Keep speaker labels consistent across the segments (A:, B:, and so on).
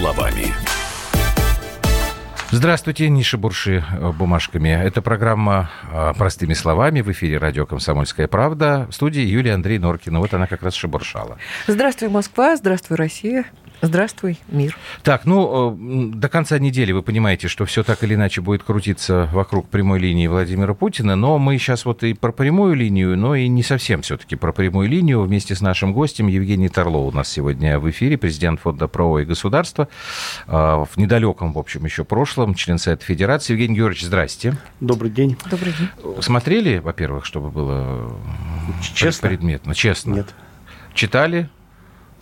A: словами.
B: Здравствуйте, не шебурши э, бумажками. Это программа э, «Простыми словами» в эфире радио «Комсомольская правда». В студии Юлия Андрей Норкина. Вот она как раз шебуршала.
C: Здравствуй, Москва. Здравствуй, Россия. Здравствуй, мир.
B: Так, ну, э, до конца недели вы понимаете, что все так или иначе будет крутиться вокруг прямой линии Владимира Путина, но мы сейчас вот и про прямую линию, но и не совсем все-таки про прямую линию. Вместе с нашим гостем Евгений Торлов у нас сегодня в эфире, президент Фонда правового государства. В недалеком, в общем, еще прошлом, член Совета Федерации. Евгений Георгиевич, здрасте.
D: Добрый день.
C: Добрый день.
B: Смотрели, во-первых, чтобы было
D: Честно?
B: предметно? Честно.
D: Нет.
B: Читали?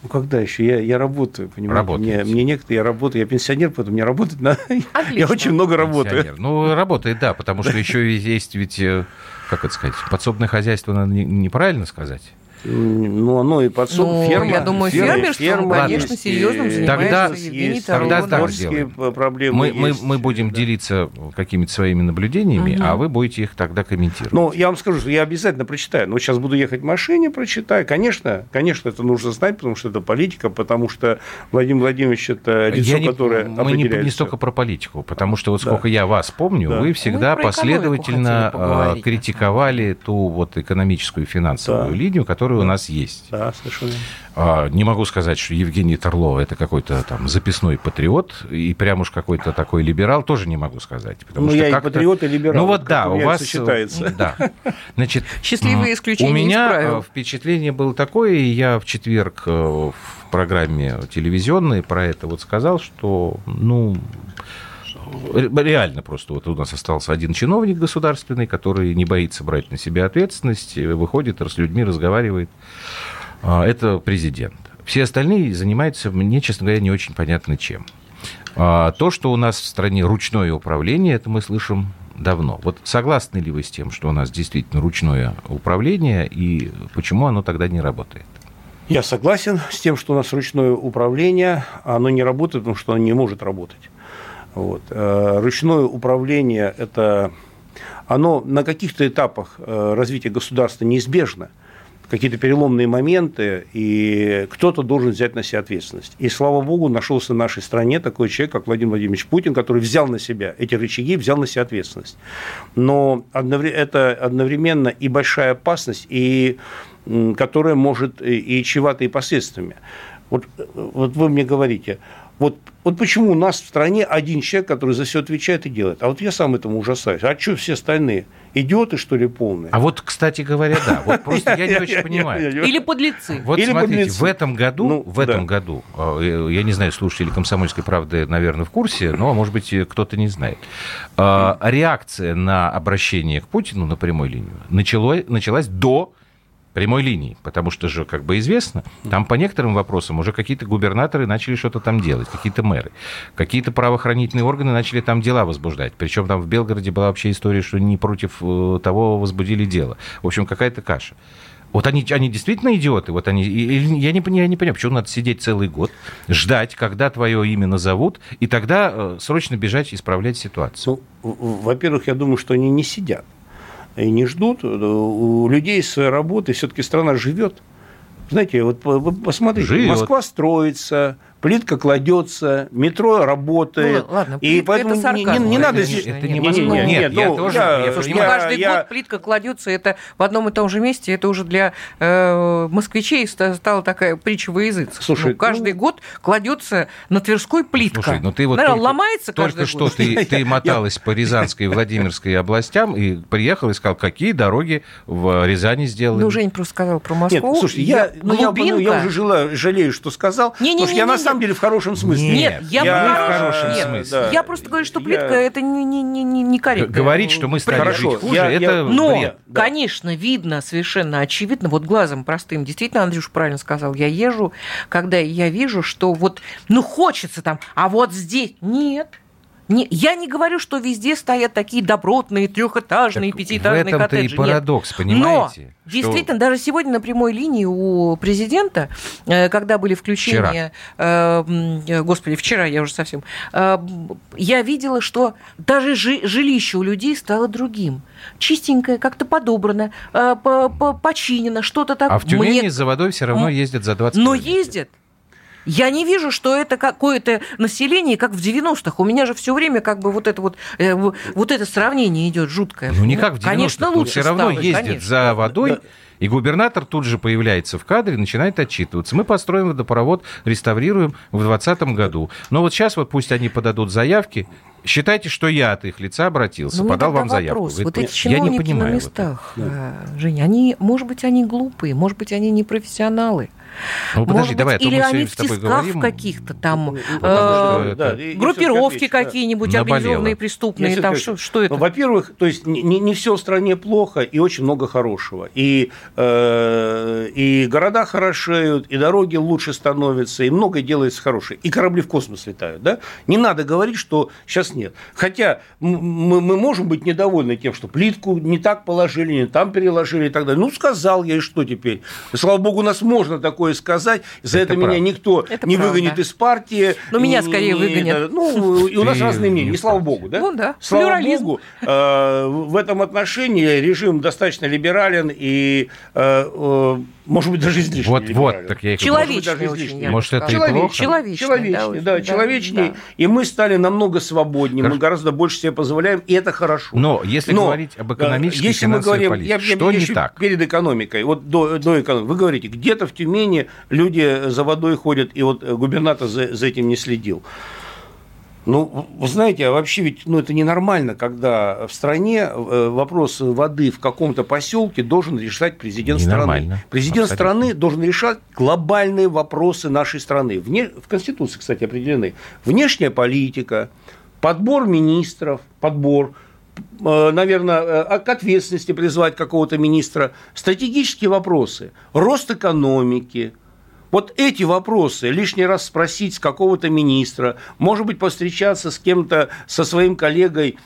D: Ну когда еще? Я, я работаю, понимаете?
B: Работаете.
D: Мне, мне некоторые, я работаю, я пенсионер, поэтому мне работать надо. Я очень много работаю.
B: Пенсионер. Ну, работает, да, потому что еще есть ведь, э, как это сказать, подсобное хозяйство, надо не- неправильно сказать.
D: Ну, оно и подсоб,
C: Ну,
D: ферма.
C: я думаю,
D: ферма,
C: фермерством,
D: ферма
C: конечно,
D: есть,
C: серьезным занимается
B: Тогда-
C: Евгений
B: тогда так сделаем.
D: проблемы
B: Мы, мы,
D: есть,
B: мы будем
D: да.
B: делиться какими-то своими наблюдениями,
C: Мгм.
B: а вы будете их тогда комментировать.
D: Ну, я вам скажу, что я обязательно прочитаю. Но сейчас буду ехать в машине, прочитаю. Конечно, конечно, это нужно знать, потому что это политика, потому что Владимир Владимирович это лицо,
B: Я не-
D: которое
B: мы не, не столько про политику, потому что вот
D: Да.
B: сколько я вас помню,
D: Да.
B: вы всегда
C: Мы
B: последовательно э, критиковали ту вот экономическую и финансовую
D: Да.
B: линию, которая у нас есть.
D: Да, совершенно.
B: А, Не могу сказать, что Евгений Торлов это какой-то там записной патриот и прям уж какой-то такой либерал, тоже не могу сказать. Потому
D: Ну,
B: что
D: я и патриот, и либерал.
B: Ну вот да, у вас...
D: это сочетается.
B: Да. Значит,
C: Счастливые исключения
B: У меня э, впечатление было такое, и я в четверг э, в программе телевизионной про это вот сказал, что, ну, реально просто вот у нас остался один чиновник государственный, который не боится брать на себя ответственность, э, выходит, с людьми разговаривает. А, Это президент. Все остальные занимаются, мне, честно говоря, не очень понятно чем. А, То, что у нас в стране ручное управление, это мы слышим давно. Вот согласны ли вы с тем, что у нас действительно ручное управление, и почему оно тогда не работает?
D: Я согласен с тем, что у нас ручное управление, оно не работает, потому что оно не может работать. Вот. Э, Ручное управление – это оно на каких-то этапах э, развития государства неизбежно, какие-то переломные моменты, и кто-то должен взять на себя ответственность. И, слава богу, нашелся в нашей стране такой человек, как Владимир Владимирович Путин, который взял на себя эти рычаги, взял на себя ответственность. Но это одновременно и большая опасность, и которая может и чревата и последствиями. Вот, вот вы мне говорите, вот, вот почему у нас в стране один человек, который за все отвечает и делает. А вот я сам этому ужасаюсь. А что все остальные? Идиоты, что ли, полные?
B: А вот, кстати говоря, да, вот просто я не очень понимаю.
C: Или подлецы.
B: Вот смотрите, в этом году,
D: Ну,
B: в этом году, э, я не знаю, слушатели «Комсомольской правды», наверное, в курсе, но, может быть, кто-то не знает. Э, Реакция на обращение к Путину на прямой линии начало- началась до прямой линии, потому что же, как бы известно, там по некоторым вопросам уже какие-то губернаторы начали что-то там делать, какие-то мэры, какие-то правоохранительные органы начали там дела возбуждать. Причем там в Белгороде была вообще история, что не против э, того возбудили дело. В общем, какая-то каша. Вот они, они действительно идиоты. Вот они, я не, я не понимаю, почему надо сидеть целый год, ждать, когда твое имя назовут, и тогда э, срочно бежать исправлять ситуацию.
D: Ну, во-первых, я думаю, что они не сидят и не ждут. У людей своей работы все-таки страна живет. Знаете, вот посмотрите,
B: Живет.
D: Москва строится, плитка кладется, метро работает.
C: Ну, ладно,
D: и поэтому
C: это
D: не,
C: сарказм,
D: не- не надо
C: конечно,
D: здесь...
B: это не
D: не-
B: Москва.
D: не- не-
B: Нет, я
D: ну,
B: тоже-
D: я-
B: я
C: ну,
D: я-
C: каждый
D: я-
C: год плитка кладется, это в одном и том же месте, это уже для э, москвичей ста- стала такая притча во языцах.
D: Слушай,
C: Ну, каждый
D: ну-
C: год кладется на Тверской плитка.
B: Слушай, ну ты вот
C: Наверное,
B: только,
C: ломается
B: только
C: каждый
B: что
C: год.
B: ты, ты моталась по Рязанской и Владимирской областям и приехал и сказал, какие дороги в Рязани сделаны.
C: Ну, Жень просто сказал про
D: Нет,
C: Москву.
D: слушай, я, ну, я, ну,
C: глубинка.
D: я уже жила, жалею, что сказал,
C: Не-не-не-не-не.
D: потому что я на самом деле в хорошем смысле.
C: Нет, я,
B: Я-
C: в
B: в
C: хорошем, нет,
B: смысле.
D: да.
C: Я просто говорю, что
D: Я-
C: плитка это не, не, не, не, не корректно.
B: Говорить, что мы стали
D: Хорошо,
B: жить хуже,
D: я- я-
B: это
C: Но,
B: бред.
D: да.
C: конечно, видно совершенно очевидно, вот глазом простым, действительно, Андрюш правильно сказал, я езжу, когда я вижу, что вот, ну, хочется там, а вот здесь нет. Не, я не говорю, что везде стоят такие добротные трехэтажные,
B: Так
C: пятиэтажные
B: в этом-то и
C: коттеджи. Нет.
B: парадокс, понимаете?
C: Но, действительно, даже сегодня на прямой линии у президента, э, когда были включения, м, э, господи, вчера я уже совсем, э, я видела, что даже жи- жилище у людей стало другим. Чистенькое, как-то подобрано, э, по- по- починено, что-то так.
B: А в Тюмени
C: Мне-
B: за водой все равно ездят за 20
C: Но
B: километров.
C: ездят. Я не вижу, что это какое-то население, как в 90-х. У меня же все время как бы вот это вот, э, вот это сравнение идет жуткое.
B: Ну, не как в 90-х. Конечно, лучше все равно стало, ездят конечно. за водой. Да. И губернатор тут же появляется в кадре, начинает отчитываться. Мы построим водопровод, реставрируем в 2020 году. Но вот сейчас вот пусть они подадут заявки, Считайте, что я от их лица обратился, Но подал вам заявку.
C: Вопрос. вот эти чиновники я не понимаю на местах, вот э, Женя, они, может быть, они глупые, может быть, они не профессионалы. Ну, подожди, Может давай, быть, а или они в тисках каких-то там, ну, э, да, группировки какие-нибудь да. организованные преступные, там, что, что это?
D: Ну, во-первых, то есть не, не все в стране плохо и очень много хорошего. И, э, и города хорошеют, и дороги лучше становятся, и многое делается хорошее. И корабли в космос летают. Да? Не надо говорить, что сейчас нет. Хотя мы, мы можем быть недовольны тем, что плитку не так положили, не там переложили и так далее. Ну, сказал я, и что теперь? Слава богу, у нас можно такое сказать. За это, это меня никто это не правда. выгонит из партии.
C: Ну, меня скорее не, выгонят.
D: Ну, и у нас разные мнения. И слава богу, да?
C: Ну, да.
D: Слава Плюрализм. богу, э, в этом отношении режим достаточно либерален и э, э, может быть, даже излишне.
B: Вот, вот, так я
C: и Человечный может,
B: это Человеч, и плохо?
C: Человечный,
D: человечный, да, да, человечней. Да. И мы стали намного свободнее, Хорошо. мы гораздо больше себе позволяем, и это хорошо.
B: Но если Но, говорить об экономической если мы говорим, политике, я, что я, не так?
D: Перед экономикой, вот до, до экономики, вы говорите, где-то в Тюмени люди за водой ходят, и вот губернатор за, за этим не следил. Ну, вы знаете, а вообще ведь ну, это ненормально, когда в стране э, вопрос воды в каком-то поселке должен решать президент страны. Президент Абсолютно. страны должен решать глобальные вопросы нашей страны. Вне, в Конституции, кстати, определены. Внешняя политика, подбор министров, подбор, э, наверное, э, к ответственности призвать какого-то министра, стратегические вопросы, рост экономики – вот эти вопросы лишний раз спросить с какого-то министра, может быть, повстречаться с кем-то, со своим коллегой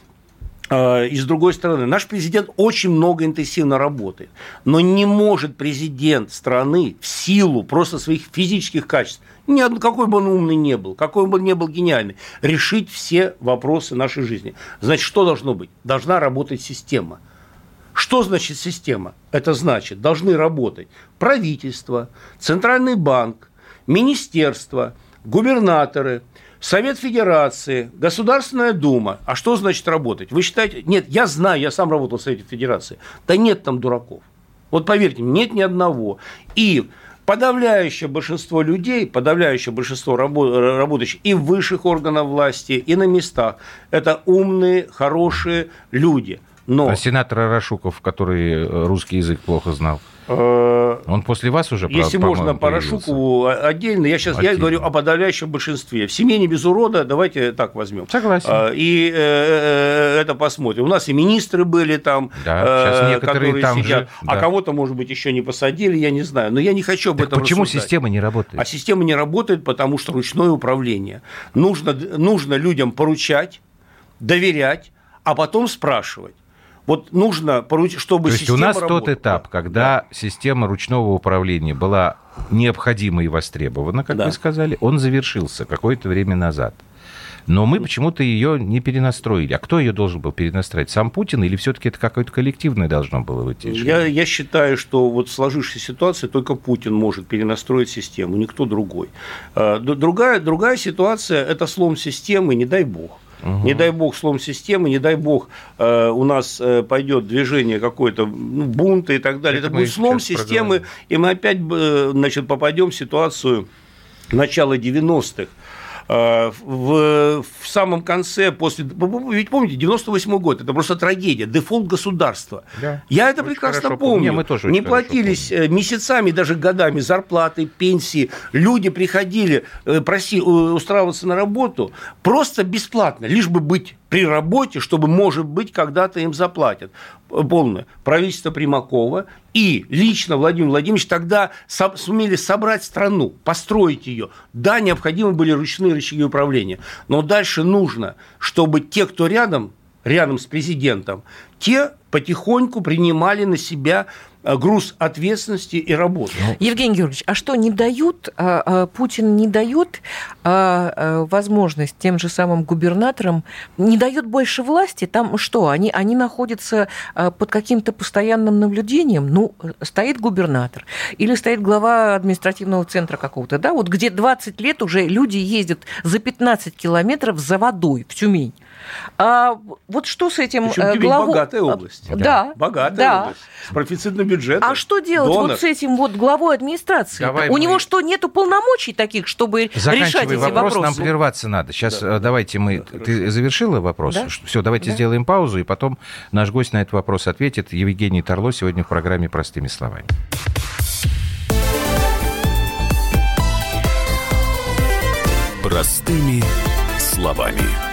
D: э, и с другой стороны, наш президент очень много интенсивно работает, но не может президент страны в силу просто своих физических качеств, ни какой бы он умный не был, какой бы он не был гениальный, решить все вопросы нашей жизни. Значит, что должно быть? Должна работать система – что значит система? Это значит, должны работать правительство, Центральный банк, министерство, губернаторы, Совет Федерации, Государственная Дума. А что значит работать? Вы считаете? Нет, я знаю, я сам работал в Совете Федерации. Да нет там дураков. Вот поверьте, нет ни одного. И подавляющее большинство людей, подавляющее большинство работающих и в высших органах власти, и на местах, это умные, хорошие люди – но...
B: А сенатор Арашуков, который э, русский язык плохо знал, э, он после вас уже
D: Если можно, по Рашукову отдельно. Я сейчас я говорю о подавляющем большинстве. В семье не без урода, давайте так возьмем.
B: Согласен. А,
D: и э, это посмотрим. У нас и министры были там,
B: да, которые там сидят. Же,
D: а да. А кого-то, может быть, еще не посадили, я не знаю. Но я не хочу об так этом
B: Почему рассуждать. система не работает?
D: А система не работает, потому что ручное управление. Нужно, нужно людям поручать, доверять, а потом спрашивать. Вот нужно поручить, чтобы
B: То есть у нас работала. тот этап, когда да. система ручного управления была необходима и востребована, как да. вы сказали, он завершился какое-то время назад. Но мы почему-то ее не перенастроили. А кто ее должен был перенастроить? Сам Путин или все-таки это какое-то коллективное должно было быть?
D: Я, я считаю, что вот в сложившейся ситуации только Путин может перенастроить систему, никто другой. А, другая, другая ситуация – это слом системы, не дай бог. Угу. Не дай бог слом системы, не дай бог э, у нас э, пойдет движение какое-то ну, бунта и так далее. Это, Это будет слом системы, проговорим. и мы опять э, значит, попадем в ситуацию начала 90-х Э, в, в самом конце, после... Ведь помните, 98 год, это просто трагедия, дефолт государства. Да, Я это прекрасно помню. Не, мы тоже Не платились. Э, месяцами, даже годами зарплаты, пенсии. Люди приходили э, проси, устраиваться на работу просто бесплатно, лишь бы быть при работе, чтобы, может быть, когда-то им заплатят. Полное. Правительство Примакова и лично Владимир Владимирович тогда сумели собрать страну, построить ее. Да, необходимы были ручные рычаги управления, но дальше нужно, чтобы те, кто рядом, рядом с президентом, те потихоньку принимали на себя груз ответственности и работы.
C: Ну, Евгений Георгиевич, а что не дают, а, а, Путин не дает а, возможность тем же самым губернаторам, не дает больше власти, там что, они, они находятся под каким-то постоянным наблюдением, ну, стоит губернатор или стоит глава административного центра какого-то, да, вот где 20 лет уже люди ездят за 15 километров за водой в Тюмень. А вот что с этим
D: Причем главу... богатая область.
C: Да.
D: Богатая да. область. С профицитным бюджетом.
C: А что делать Донор. вот с этим вот главой администрации? Давай У мы... него что, нету полномочий таких, чтобы решать эти
B: вопрос,
C: вопросы?
B: нам прерваться надо. Сейчас да. Э, давайте мы... Да, Ты завершила вопрос? Да? Все, давайте да. сделаем паузу, и потом наш гость на этот вопрос ответит. Евгений Торло сегодня в программе «Простыми словами».
A: Простыми словами.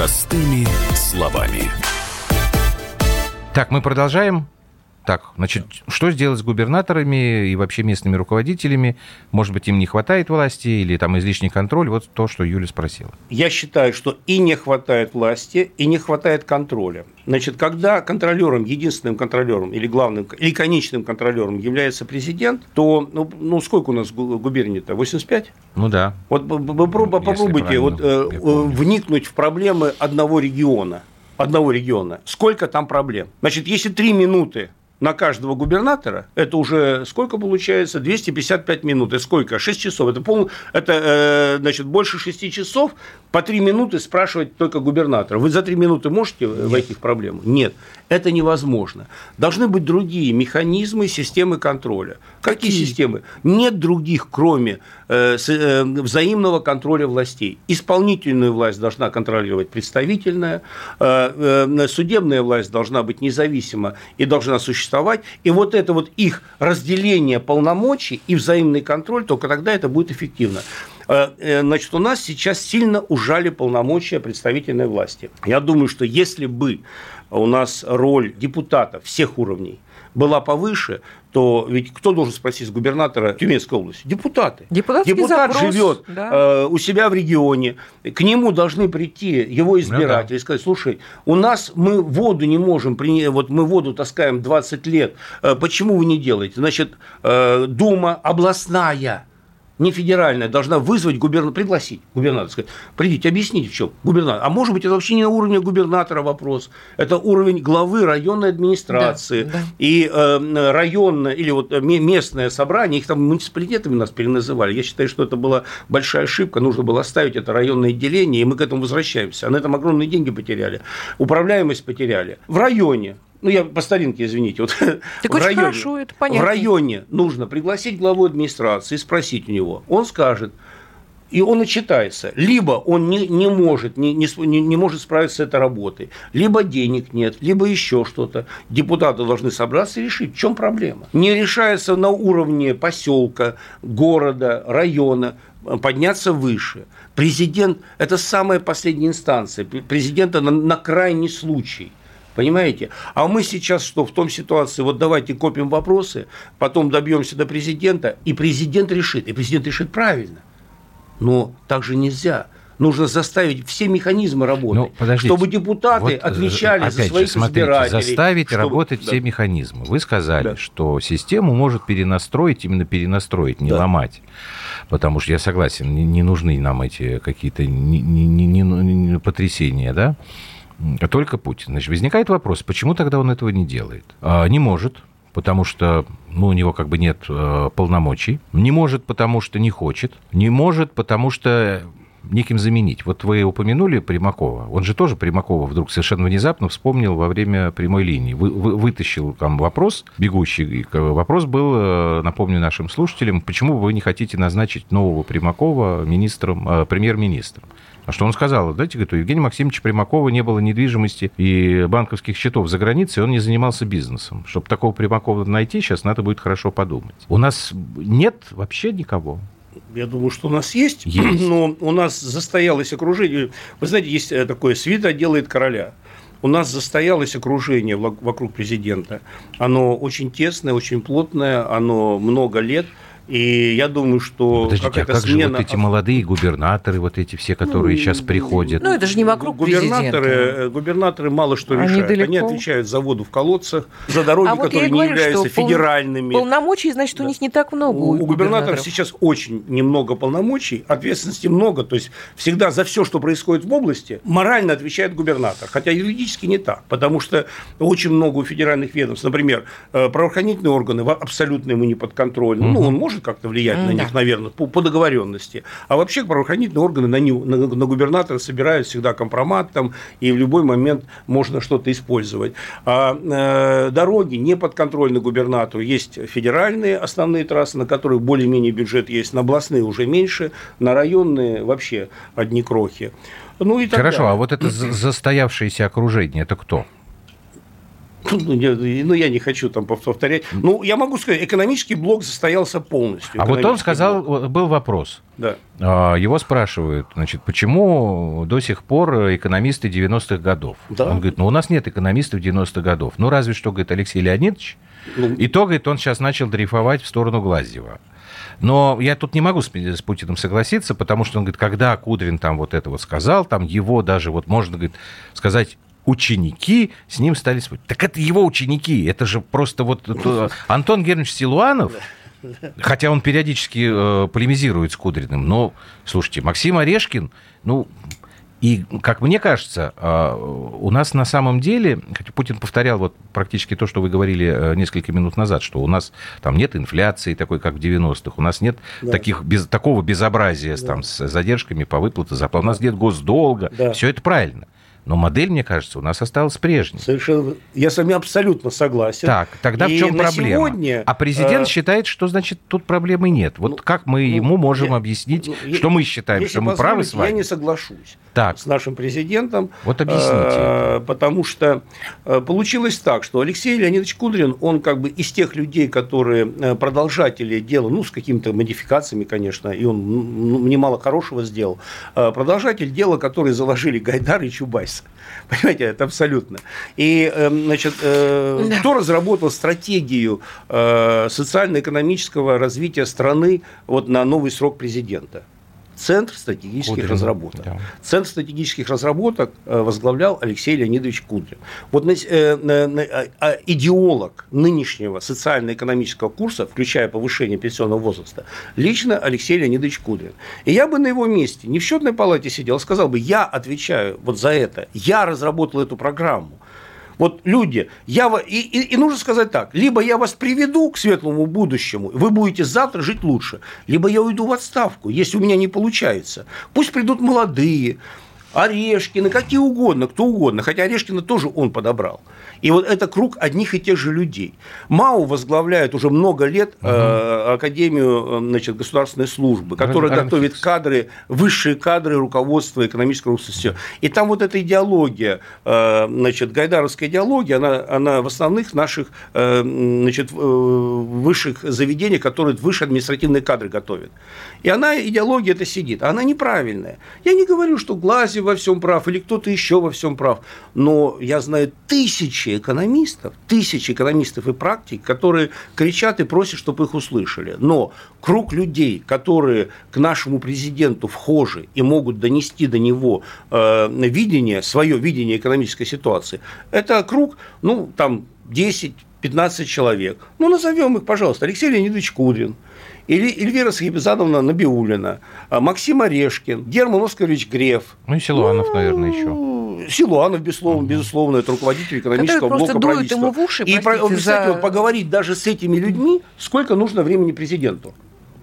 A: Простыми словами.
B: Так, мы продолжаем. Так, значит, что сделать с губернаторами и вообще местными руководителями? Может быть, им не хватает власти или там излишний контроль? Вот то, что Юля спросила.
D: Я считаю, что и не хватает власти, и не хватает контроля. Значит, когда контролером, единственным контролером или главным, или конечным контролером является президент, то, ну, ну сколько у нас губерний-то? 85?
B: Ну да.
D: Вот попробуйте вот, э, вникнуть в проблемы одного региона одного региона, сколько там проблем. Значит, если три минуты на каждого губернатора, это уже сколько получается? 255 минут. Это сколько? 6 часов. Это, пол, это э, значит, больше 6 часов по 3 минуты спрашивать только губернатора. Вы за 3 минуты можете Нет. войти в проблему? Нет. Это невозможно. Должны быть другие механизмы, системы контроля. Какие, Какие? системы? Нет других, кроме э, э, взаимного контроля властей. Исполнительную власть должна контролировать представительная, судебная власть должна быть независима и должна существовать. И вот это вот их разделение полномочий и взаимный контроль, только тогда это будет эффективно. Э, э, значит, у нас сейчас сильно ужали полномочия представительной власти. Я думаю, что если бы у нас роль депутатов всех уровней была повыше, то ведь кто должен спросить губернатора Тюменской области? Депутаты.
C: Депутатский
D: Депутат
C: запрос,
D: живет да. э, у себя в регионе, к нему должны прийти его избиратели ну, да. и сказать, слушай, у нас мы воду не можем принять, вот мы воду таскаем 20 лет, э, почему вы не делаете? Значит, э, Дума областная не федеральная, должна вызвать губернатора, пригласить губернатора, сказать, придите, объясните, в чем губернатор. А может быть, это вообще не на уровне губернатора вопрос, это уровень главы районной администрации да, да. и э, районное или вот местное собрание, их там муниципалитетами нас переназывали. Я считаю, что это была большая ошибка, нужно было оставить это районное отделение, и мы к этому возвращаемся. А на этом огромные деньги потеряли, управляемость потеряли. В районе ну, я по старинке, извините, вот
C: так в, районе, хорошо, это понятно.
D: в районе нужно пригласить главу администрации и спросить у него. Он скажет, и он отчитается. Либо он не, не, может, не, не, не может справиться с этой работой, либо денег нет, либо еще что-то. Депутаты должны собраться и решить, в чем проблема. Не решается на уровне поселка, города, района, подняться выше. Президент – это самая последняя инстанция. Президента на, на крайний случай. Понимаете? А мы сейчас что, в том ситуации, вот давайте копим вопросы, потом добьемся до президента, и президент решит. И президент решит правильно. Но так же нельзя нужно заставить все механизмы работать, ну, чтобы депутаты вот, отвечали
B: опять
D: за своих
B: же, смотрите,
D: избирателей.
B: Заставить чтобы... работать да. все механизмы. Вы сказали, да. что систему может перенастроить, именно перенастроить, не да. ломать. Потому что я согласен, не, не нужны нам эти какие-то не, не, не, не, потрясения, да? Только Путин. Значит, возникает вопрос, почему тогда он этого не делает? А, не может, потому что ну, у него как бы нет э, полномочий. Не может, потому что не хочет. Не может, потому что неким заменить. Вот вы упомянули Примакова. Он же тоже Примакова вдруг совершенно внезапно вспомнил во время прямой линии. Вы, вы, вытащил там вопрос, бегущий. Вопрос был, э, напомню нашим слушателям, почему вы не хотите назначить нового Примакова министром, э, премьер-министром? А что он сказал? Знаете, говорит, у Евгения Максимовича Примакова не было недвижимости и банковских счетов за границей, он не занимался бизнесом. Чтобы такого Примакова найти, сейчас надо будет хорошо подумать. У нас нет вообще никого.
D: Я думаю, что у нас есть,
B: есть,
D: но у нас застоялось окружение. Вы знаете, есть э, такое «свита делает короля». У нас застоялось окружение вокруг президента. Оно очень тесное, очень плотное, оно много лет – и я думаю, что
B: Подождите, а как смена... же вот эти молодые губернаторы, вот эти все, которые ну, сейчас приходят?
C: Ну, это же не вокруг
D: губернаторы, президента. Губернаторы мало что Они решают. Далеко. Они отвечают за воду в колодцах, за дороги, а которые вот не говорю, являются федеральными.
C: Полномочий, значит, да. у них не так много. У,
D: у губернаторов сейчас очень немного полномочий, ответственности много. То есть всегда за все, что происходит в области, морально отвечает губернатор. Хотя юридически не так. Потому что очень много у федеральных ведомств, например, э, правоохранительные органы абсолютно ему не подконтрольны. Угу. Ну, он может может как-то влиять mm, на них, наверное, по, по договоренности. А вообще правоохранительные органы на, него, на, на губернатора собирают всегда компромат там, и в любой момент можно что-то использовать. А э, дороги не подконтрольны губернатору. Есть федеральные основные трассы, на которых более-менее бюджет есть, на областные уже меньше, на районные вообще одни крохи.
B: Ну, и Хорошо, далее. а вот это застоявшееся окружение, это кто?
D: Ну я, ну, я не хочу там повторять. Ну, я могу сказать, экономический блок состоялся полностью.
B: А вот он сказал, блок. был вопрос.
D: Да.
B: А, его спрашивают, значит, почему до сих пор экономисты 90-х годов? Да. Он говорит, ну, у нас нет экономистов 90-х годов. Ну, разве что, говорит, Алексей Леонидович. Ну, и то, говорит, он сейчас начал дрейфовать в сторону Глазьева. Но я тут не могу с, с Путиным согласиться, потому что он говорит, когда Кудрин там вот это вот сказал, там его даже вот можно, говорит, сказать ученики с ним стали спорить. Так это его ученики, это же просто вот это, Антон Германович Силуанов, хотя он периодически э, полемизирует с Кудриным, но, слушайте, Максим Орешкин, ну, и, как мне кажется, э, у нас на самом деле, хотя Путин повторял вот практически то, что вы говорили э, несколько минут назад, что у нас там нет инфляции такой, как в 90-х, у нас нет да. таких, без, такого безобразия да. там, с задержками по выплате зарплат, у нас нет госдолга, да. все это правильно. Но модель, мне кажется, у нас осталась прежней.
D: Совершенно. Я с вами абсолютно согласен.
B: Так, тогда и в чем проблема? Сегодня, а президент э... считает, что значит тут проблемы нет. Вот ну, как мы ну, ему можем я, объяснить, ну, что мы считаем, что мы правы с вами?
D: Я не соглашусь
B: так.
D: с нашим президентом.
B: Вот объясните. Э,
D: потому что э, получилось так, что Алексей Леонидович Кудрин, он как бы из тех людей, которые продолжатели дела, ну, с какими-то модификациями, конечно, и он ну, немало хорошего сделал, э, продолжатель дела, который заложили Гайдар и Чубайс. Понимаете, это абсолютно. И, эм, значит, э, да. кто разработал стратегию э, социально-экономического развития страны вот на новый срок президента? Центр стратегических Кудрин, разработок. Да. Центр стратегических разработок э, возглавлял Алексей Леонидович Кудрин. Вот э, на, а, идеолог нынешнего социально-экономического курса, включая повышение пенсионного возраста, лично Алексей Леонидович Кудрин. И я бы на его месте не в счетной палате сидел, а сказал бы, я отвечаю вот за это, я разработал эту программу. Вот люди, я, и, и, и нужно сказать так, либо я вас приведу к светлому будущему, вы будете завтра жить лучше, либо я уйду в отставку, если у меня не получается. Пусть придут молодые, Орешкина, какие угодно, кто угодно, хотя Орешкина тоже он подобрал. И вот это круг одних и тех же людей. МАУ возглавляет уже много лет угу. э, Академию э, значит, государственной службы, которая Ран, готовит кадры, высшие кадры руководства экономического руководства. И там вот эта идеология, э, значит, гайдаровская идеология, она, она в основных наших э, значит, высших заведениях, которые высшие административные кадры готовят. И она, идеология это сидит. Она неправильная. Я не говорю, что Глазев во всем прав или кто-то еще во всем прав. Но я знаю тысячи экономистов, тысячи экономистов и практик, которые кричат и просят, чтобы их услышали. Но круг людей, которые к нашему президенту вхожи и могут донести до него э, видение, свое видение экономической ситуации, это круг, ну, там, 10-15 человек. Ну, назовем их, пожалуйста, Алексей Леонидович Кудрин, Эльвира Сахибзадовна Набиулина, Максим Орешкин, Герман Оскарович Греф.
B: Ну и Силуанов, ну, наверное, еще.
D: Силуанов, безусловно, безусловно, это руководитель экономического блока правительства. Ему в уши, и, простите, за... вот, поговорить даже с этими людьми, сколько нужно времени президенту?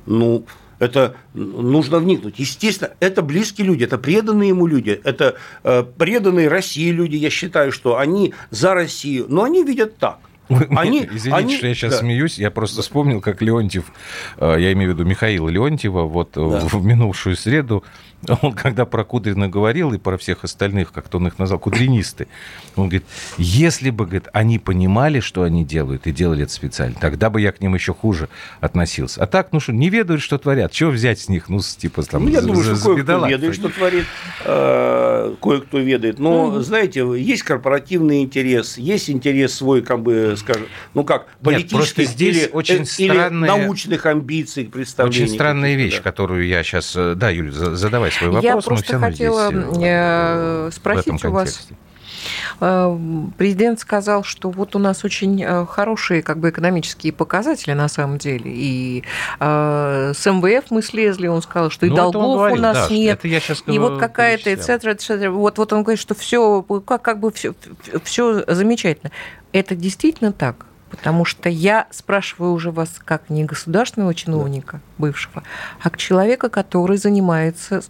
D: Ну, Это нужно вникнуть. Естественно, это близкие люди, это преданные ему люди, это э, преданные России люди. Я считаю, что они за Россию, но они видят так.
B: Они, Извините, они, что я сейчас да. смеюсь, я просто вспомнил, как Леонтьев, э, я имею в виду Михаила Леонтьева, вот да. в минувшую среду Он когда про Кудрина говорил и про всех остальных, как он их назвал, кудринисты, он говорит, если бы говорит, они понимали, что они делают, и делали это специально, тогда бы я к ним еще хуже относился. А так, ну что, не ведают, что творят. Чего взять с них? Ну, типа там...
D: Ну, я думаю, что кое-кто ведает, что творит, э, кое-кто ведает. Но, знаете, есть корпоративный интерес, есть интерес свой, как бы, скажем, ну как, политический
B: здесь или, очень странная,
D: научных амбиций, представлений.
B: Очень странная вещь, да. которую я сейчас... Э, да, Юля, задавай свой вопрос.
C: Я просто хотела здесь, э, спросить у вас. Э, президент сказал, что вот у нас очень э, хорошие как бы, экономические показатели на самом деле. И э, с МВФ мы слезли, он сказал, что и ну, долгов говорил, у нас да, нет. Это я сейчас и вот какая-то, etc., Вот, вот он говорит, что все как, как бы все, все замечательно. Это действительно так? Потому что я спрашиваю уже вас как не государственного чиновника бывшего, а к человека, который занимается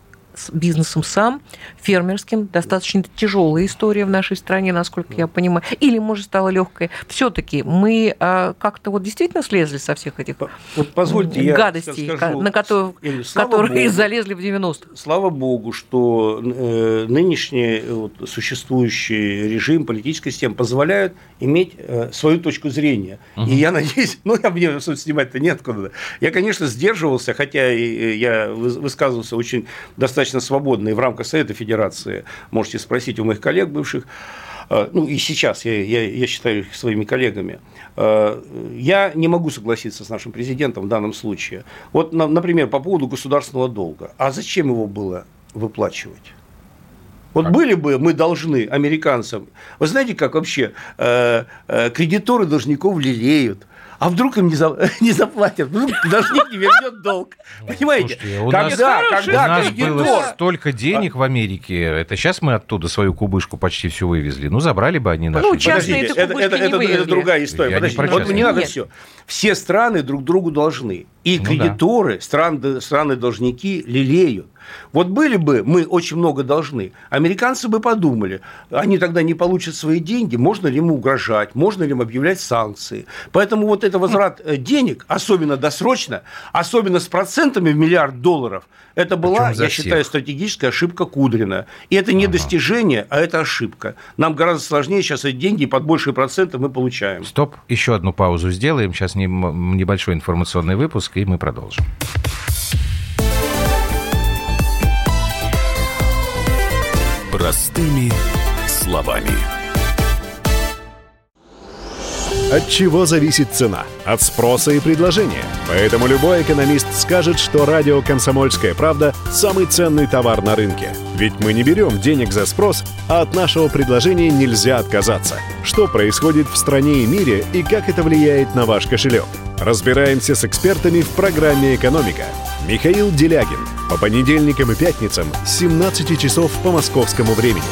C: бизнесом сам, фермерским. Достаточно тяжелая история в нашей стране, насколько я понимаю. Или, может, стала легкая. Все-таки мы а, как-то вот действительно слезли со всех этих вот позвольте, гадостей, я скажу, на которые, которые Богу, залезли в 90-х.
D: Слава Богу, что э, нынешний вот, существующий режим, политическая система позволяют иметь э, свою точку зрения. Угу. И я надеюсь, ну, я мне снимать-то нет куда. Я, конечно, сдерживался, хотя я высказывался очень достаточно достаточно свободные в рамках Совета Федерации. Можете спросить у моих коллег бывших. Э, ну и сейчас я, я, я считаю их своими коллегами. Э, я не могу согласиться с нашим президентом в данном случае. Вот, например, по поводу государственного долга. А зачем его было выплачивать? Вот были бы мы должны американцам, вы знаете, как вообще э, э, кредиторы должников лелеют, а вдруг им не, за, не заплатят, вдруг должник не вернет долг. Понимаете?
B: Слушайте, у когда, нас, когда у нас было столько денег в Америке, это сейчас мы оттуда свою кубышку почти всю вывезли. Ну, забрали бы они наши
C: ну, частные это, это, это,
D: это, это другая история. Я Подождите, вот не надо все. Все страны друг другу должны. И ну, кредиторы, да. страны, страны-должники лелеют. Вот были бы мы очень много должны, американцы бы подумали, они тогда не получат свои деньги, можно ли им угрожать, можно ли им объявлять санкции. Поэтому вот это возврат э, денег, особенно досрочно, особенно с процентами в миллиард долларов, это была, я считаю, стратегическая ошибка Кудрина. И это не ага. достижение, а это ошибка. Нам гораздо сложнее сейчас эти деньги под большие проценты мы получаем.
B: Стоп, еще одну паузу сделаем. Сейчас небольшой информационный выпуск, и мы продолжим.
A: Простыми словами.
E: От чего зависит цена? От спроса и предложения. Поэтому любой экономист скажет, что радио «Комсомольская правда» – самый ценный товар на рынке. Ведь мы не берем денег за спрос, а от нашего предложения нельзя отказаться. Что происходит в стране и мире и как это влияет на ваш кошелек? Разбираемся с экспертами в программе «Экономика». Михаил Делягин. По понедельникам и пятницам с 17 часов по московскому времени.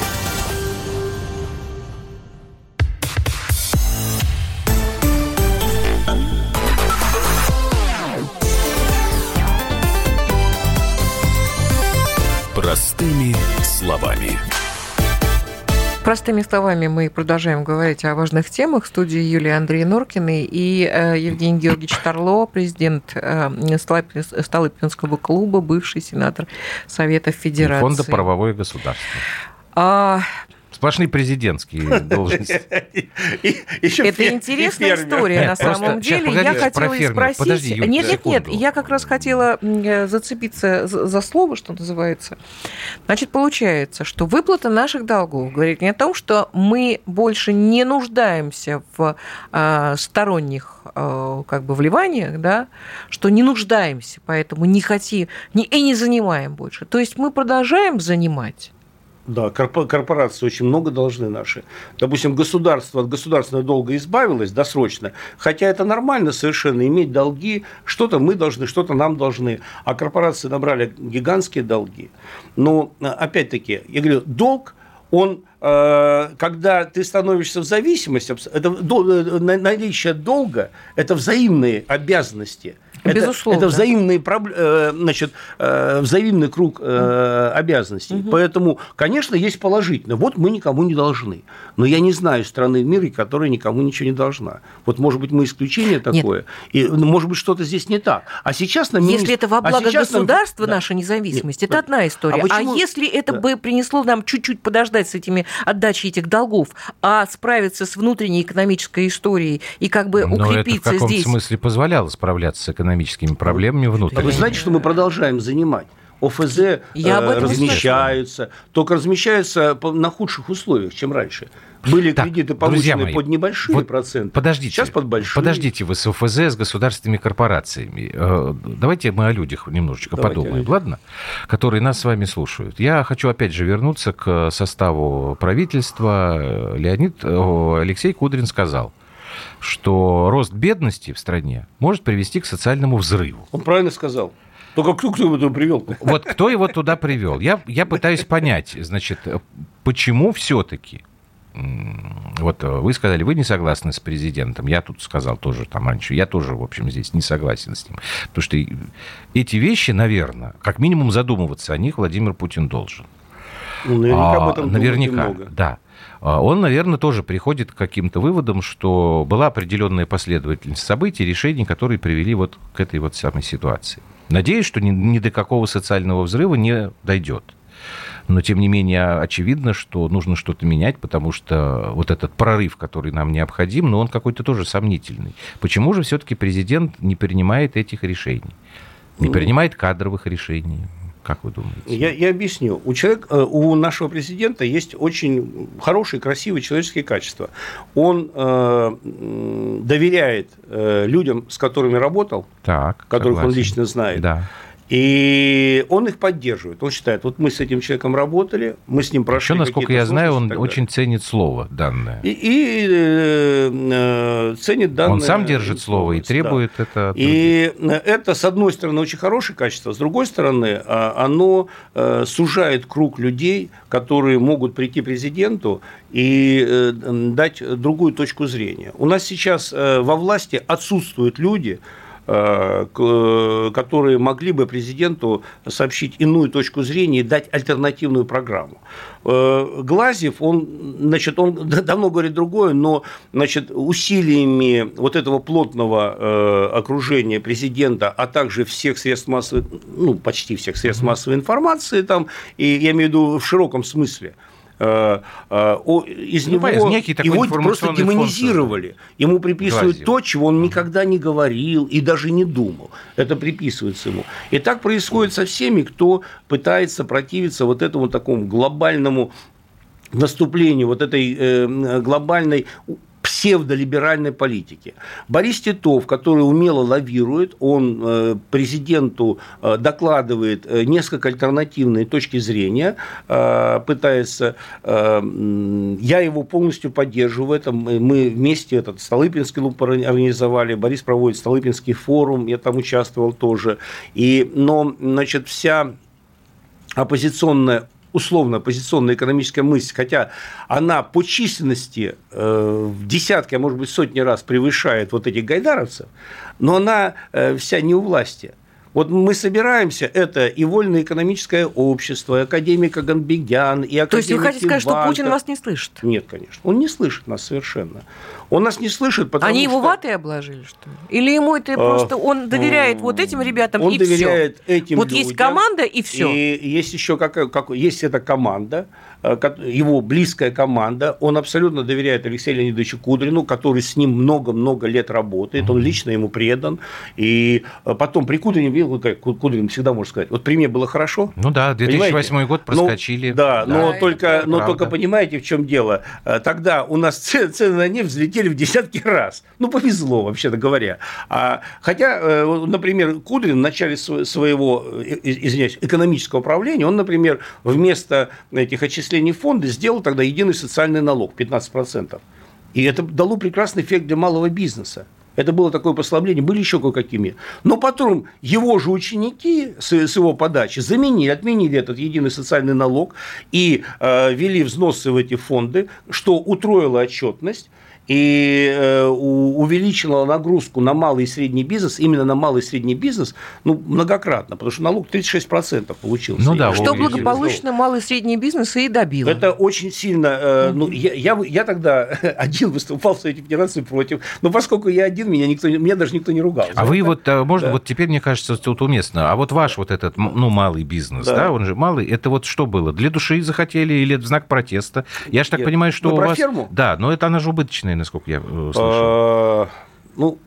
A: Простыми словами.
C: Простыми словами мы продолжаем говорить о важных темах. В студии Юлия Андрей Норкиной и э, Евгений Георгиевич Тарло, президент э, Столыпинского клуба, бывший сенатор Совета Федерации.
B: Фонда «Правовое государство». А, Сплошные президентские должности.
C: Это интересная история на самом деле. Я хотела спросить... Нет, нет, нет. Я как раз хотела э, зацепиться за слово, что называется. Значит, получается, что выплата наших долгов говорит не о том, что мы больше не нуждаемся в а, сторонних а, как бы вливаниях, да, что не нуждаемся, поэтому не хотим и не занимаем больше. То есть мы продолжаем занимать
D: да, корпорации очень много должны наши. Допустим, государство от государственного долга избавилось досрочно, хотя это нормально совершенно, иметь долги, что-то мы должны, что-то нам должны, а корпорации набрали гигантские долги. Но, опять-таки, я говорю, долг, он, э, когда ты становишься в зависимости, это наличие долга, это взаимные обязанности –
C: Безусловно.
D: это взаимный, э, значит, э, взаимный круг э, обязанностей. Угу. Поэтому, конечно, есть положительно. Вот мы никому не должны. Но я не знаю страны в мире, которая никому ничего не должна. Вот, может быть, мы исключение такое. Нет. И, ну, может быть, что-то здесь не так. А сейчас нам...
C: Если это во а благо а государства, нам... наша независимость, Нет, это одна история. А, а если это да. бы принесло нам чуть-чуть подождать с этими отдачей этих долгов, а справиться с внутренней экономической историей и как бы укрепиться
B: Но это в каком
C: здесь...
B: смысле позволяло справляться с экономическими проблемами внутренними.
D: А вы знаете, что мы продолжаем занимать? ОФЗ Я э, размещаются, только размещаются на худших условиях, чем раньше. Были так, кредиты получены мои, под небольшие вот проценты,
B: подождите,
D: сейчас под большие.
B: Подождите вы с ОФЗ, с государственными корпорациями. Э, давайте мы о людях немножечко Давайте подумаем, ладно? Которые нас с вами слушают. Я хочу опять же вернуться к составу правительства. Леонид Алексей Кудрин сказал, что рост бедности в стране может привести к социальному взрыву.
D: Он правильно сказал. Только кто, кто его туда привел?
B: Вот кто его туда привел? Я, я пытаюсь понять, значит, почему все-таки вот вы сказали, вы не согласны с президентом. Я тут сказал тоже там раньше. Я тоже, в общем, здесь не согласен с ним. Потому что эти вещи, наверное, как минимум задумываться о них Владимир Путин должен.
D: Ну, наверняка об этом
B: наверняка, много. да. А он, наверное, тоже приходит к каким-то выводам, что была определенная последовательность событий, решений, которые привели вот к этой вот самой ситуации. Надеюсь, что ни, ни до какого социального взрыва не дойдет. Но, тем не менее, очевидно, что нужно что-то менять, потому что вот этот прорыв, который нам необходим, но он какой-то тоже сомнительный. Почему же все-таки президент не принимает этих решений? Не ну, принимает кадровых решений? Как вы думаете?
D: Я, я объясню. У, человека, э, у нашего президента есть очень хорошие, красивые человеческие качества. Он э, доверяет э, людям, с которыми работал, так, которых согласен. он лично знает. Да. И он их поддерживает. Он считает, вот мы с этим человеком работали, мы с ним прошли.
B: Еще, насколько я знаю, он очень ценит слово данное.
D: И, и э, э, ценит данное.
B: Он сам держит слово и требует да. это.
D: И это, с одной стороны, очень хорошее качество, с другой стороны, а, оно э, сужает круг людей, которые могут прийти президенту и э, дать другую точку зрения. У нас сейчас во власти отсутствуют люди, которые могли бы президенту сообщить иную точку зрения и дать альтернативную программу. Э, Глазев, он, значит, он давно говорит другое, но значит, усилиями вот этого плотного э, окружения президента, а также всех средств массовой, ну, почти всех средств массовой информации, там, и я имею в виду в широком смысле, Э, э, из ну, него его просто демонизировали. Ему приписывают Глазил. то, чего он никогда не говорил и даже не думал. Это приписывается ему. И так происходит со всеми, кто пытается противиться вот этому такому глобальному наступлению вот этой э, глобальной псевдолиберальной политики. Борис Титов, который умело лавирует, он э, президенту э, докладывает э, несколько альтернативные точки зрения, пытается, я его полностью поддерживаю в этом, мы вместе этот Столыпинский клуб организовали, Борис проводит Столыпинский форум, я там участвовал тоже, и, но, значит, вся оппозиционная условно оппозиционная экономическая мысль, хотя она по численности э, в десятки, а может быть сотни раз превышает вот этих гайдаровцев, но она э, вся не у власти – вот мы собираемся, это и вольное экономическое общество, и академик Аганбегян, и академик
C: То есть вы хотите сказать, что Путин вас не слышит?
D: Нет, конечно. Он не слышит нас совершенно. Он нас не слышит, потому
C: Они
D: что...
C: его ватой обложили, что ли? Или ему это просто... Он доверяет вот этим ребятам,
D: он и доверяет
C: всё?
D: этим
C: Вот людям, есть команда, и все.
D: И есть еще как, как... Есть эта команда, его близкая команда, он абсолютно доверяет Алексею Леонидовичу Кудрину, который с ним много-много лет работает, он лично ему предан. И э, потом при Кудрине, видел, как Кудрин всегда может сказать, вот при мне было хорошо.
B: Ну да, 2008 понимаете? год ну, проскочили.
D: Ну, да, да, но, только, но только понимаете, в чем дело? Э, тогда у нас цены на нефть взлетели в десятки раз. Ну, повезло, вообще-то говоря. А, хотя, например, Кудрин в начале своего, извиняюсь, экономического управления, он, например, вместо этих отчислений перечислений фонда сделал тогда единый социальный налог 15%. И это дало прекрасный эффект для малого бизнеса. Это было такое послабление, были еще кое-какими. Но потом его же ученики с, с его подачи заменили, отменили этот единый социальный налог и э, ввели взносы в эти фонды, что утроило отчетность. И э, увеличила нагрузку на малый и средний бизнес, именно на малый и средний бизнес, ну, многократно, потому что налог 36% получился.
C: Ну да, что благополучно малый и средний бизнес и добило.
D: Это очень сильно, э, ну, я, я, я тогда один выступал в Совете Федерации против, но поскольку я один, меня, никто, меня даже никто не ругал.
B: А вы вот, э, можно, да. вот теперь, мне кажется, тут уместно, а вот ваш вот этот, ну, малый бизнес, да, да он же малый, это вот что было? Для души захотели или в знак протеста? Я же так Нет, понимаю, что у вас...
D: ферму?
B: Да, но это она же убыточная насколько я э, слышал.
D: А, ну,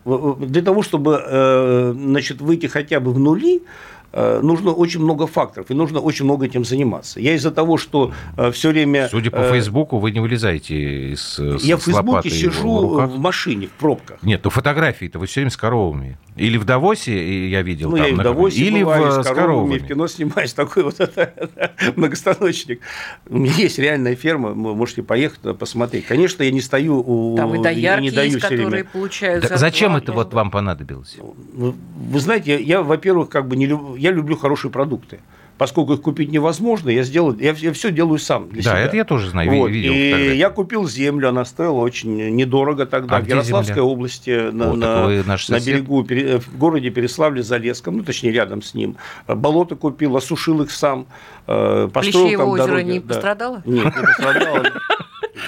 D: для того, чтобы э, значит, выйти хотя бы в нули, Э, нужно очень много факторов, и нужно очень много этим заниматься. Я из-за того, что э, все время...
B: Судя по э, Фейсбуку, вы не вылезаете из
D: Я в Фейсбуке сижу в, в машине, в пробках.
B: Нет, ну фотографии-то вы все время с коровами. Или в Давосе, я видел
D: ну,
B: там.
D: Я и в Давосе Или бываю, в, с коровами. И в кино снимаюсь, такой вот многостаночник. У меня есть реальная ферма, вы можете поехать туда посмотреть. Конечно, я не стою у...
C: Там и доярки не даю есть, которые получают
B: да, Зачем это вот вам понадобилось?
D: Вы, вы знаете, я, я во-первых, как бы не люблю я люблю хорошие продукты. Поскольку их купить невозможно, я, сделал, я, я все делаю сам для
B: да,
D: себя.
B: это я тоже знаю,
D: вот. видел. И я купил землю, она стоила очень недорого тогда, а в Ярославской земля? области, на, вот, на, на берегу, в городе Переславле-Залесском, ну, точнее, рядом с ним. Болото купил, осушил их сам,
C: э, построил Плещеево там озеро дороги. не да. пострадало?
D: Нет, не пострадало.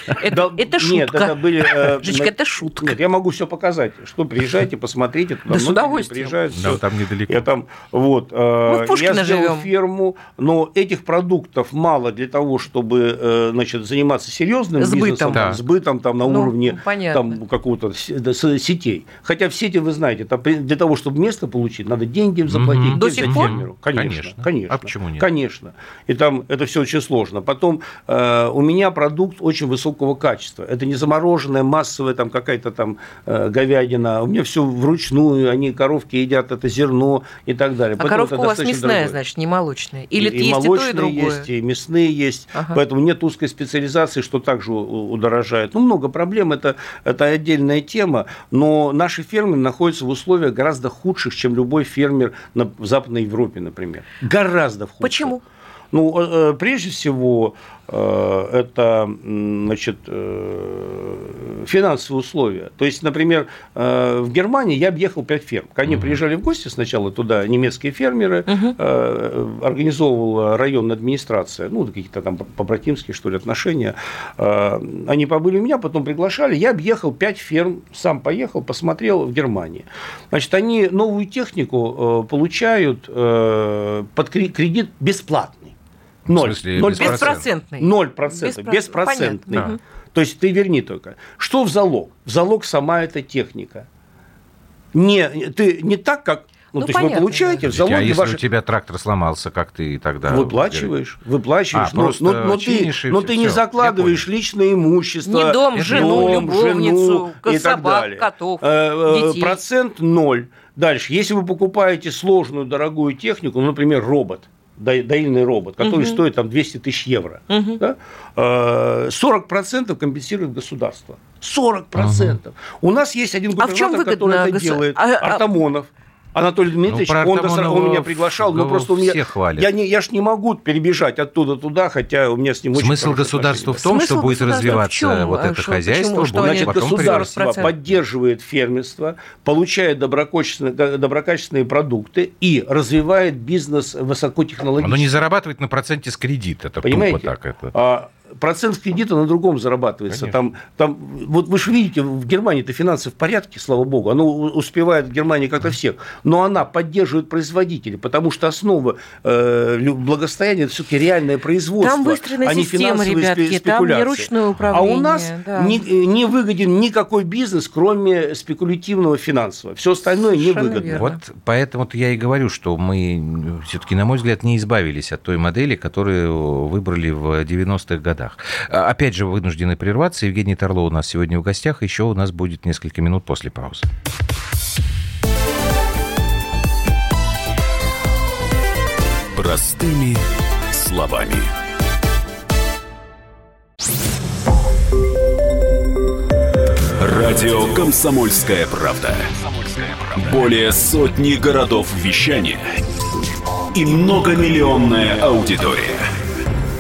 C: Это, да, это шутка. Нет, это были... Э, Жечка, это шутка.
D: Нет, я могу все показать. Что, приезжайте, посмотрите.
C: Туда да с удовольствием.
D: Приезжают,
B: да, там недалеко.
D: Я там, вот, э,
C: Мы в я сделал
D: живем. ферму, но этих продуктов мало для того, чтобы, э, значит, заниматься серьезным
C: сбытом.
D: бизнесом,
C: да.
D: сбытом там на ну, уровне там, какого-то сетей. Хотя в сети, вы знаете, там, для того, чтобы место получить, надо деньги заплатить.
C: До сих пор?
D: Фермеру. Конечно, конечно, конечно.
B: А почему нет?
D: Конечно. И там это все очень сложно. Потом э, у меня продукт очень высокого качества. Это не замороженная массовая там какая-то там э, говядина. У меня все вручную, они коровки едят это зерно и так далее.
C: А коровка у вас мясная, дорогое. значит, не молочная? Или и, есть и молочные и, то, и другое?
D: есть, и мясные есть. Ага. Поэтому нет узкой специализации, что также удорожает. Ну, много проблем, это, это отдельная тема. Но наши фермы находятся в условиях гораздо худших, чем любой фермер на, в Западной Европе, например. Гораздо худших.
C: Почему?
D: Ну, э, прежде всего, Э, это значит, э, финансовые условия. То есть, например, э, в Германии я объехал пять ферм. Ко мне угу. приезжали в гости сначала туда немецкие фермеры, угу. организовывала районная администрация, ну, какие-то там побратимские, что ли, отношения. Они побыли у меня, потом приглашали. Я объехал пять ферм, сам поехал, посмотрел в Германии. Значит, они новую технику получают под кредит бесплатно. Ноль. В смысле,
C: Ноль беспроцентный.
D: Ноль процентов. Беспроцентный. Понятно. То есть ты верни только. Что в залог? В залог сама эта техника. Не, ты не так, как ну, ну, то понятно, есть вы получаете да. в залоге
B: а если
D: ваши...
B: у тебя трактор сломался, как ты тогда...
D: Выплачиваешь, выплачиваешь. А, но, но, но, ты, но ты не закладываешь личное имущество.
C: Не дом, жену, дом, любовницу, жену и собак, далее. котов, э,
D: э, детей. Процент ноль. Дальше, если вы покупаете сложную, дорогую технику, ну, например, робот, доильный робот, который угу. стоит там 200 тысяч евро, угу. да, 40% компенсирует государство. 40%. Угу. У нас есть один губернатор, а который это госу... делает, а, а Артамонов. Анатолий Дмитриевич, ну, он, он меня приглашал, но просто у меня... Я, не, я ж не могу перебежать оттуда туда, хотя у меня с ним
B: очень Смысл государства в том, Смысл что будет развиваться вот это что, хозяйство.
D: Что Значит, государство поддерживает фермерство, получает доброкачественные, доброкачественные продукты и развивает бизнес высокотехнологический.
B: Оно не зарабатывает на проценте с кредита.
D: Понимаете? так это. А, процент кредита на другом зарабатывается. Там, там, вот вы же видите, в Германии-то финансы в порядке, слава богу. Оно успевает в Германии как-то всех. Но она поддерживает производителей, потому что основа э, благосостояния – это все-таки реальное производство,
C: там выстроена а не система, ребятки, там не ручное управление.
D: А у нас да. не, не выгоден никакой бизнес, кроме спекулятивного финансового. Все остальное невыгодно.
B: Вот поэтому -то я и говорю, что мы все-таки, на мой взгляд, не избавились от той модели, которую выбрали в 90-х годах годах. А, опять же, вынуждены прерваться. Евгений Торло у нас сегодня в гостях. Еще у нас будет несколько минут после паузы.
A: Простыми словами. Радио «Комсомольская правда». Более сотни городов вещания и многомиллионная аудитория.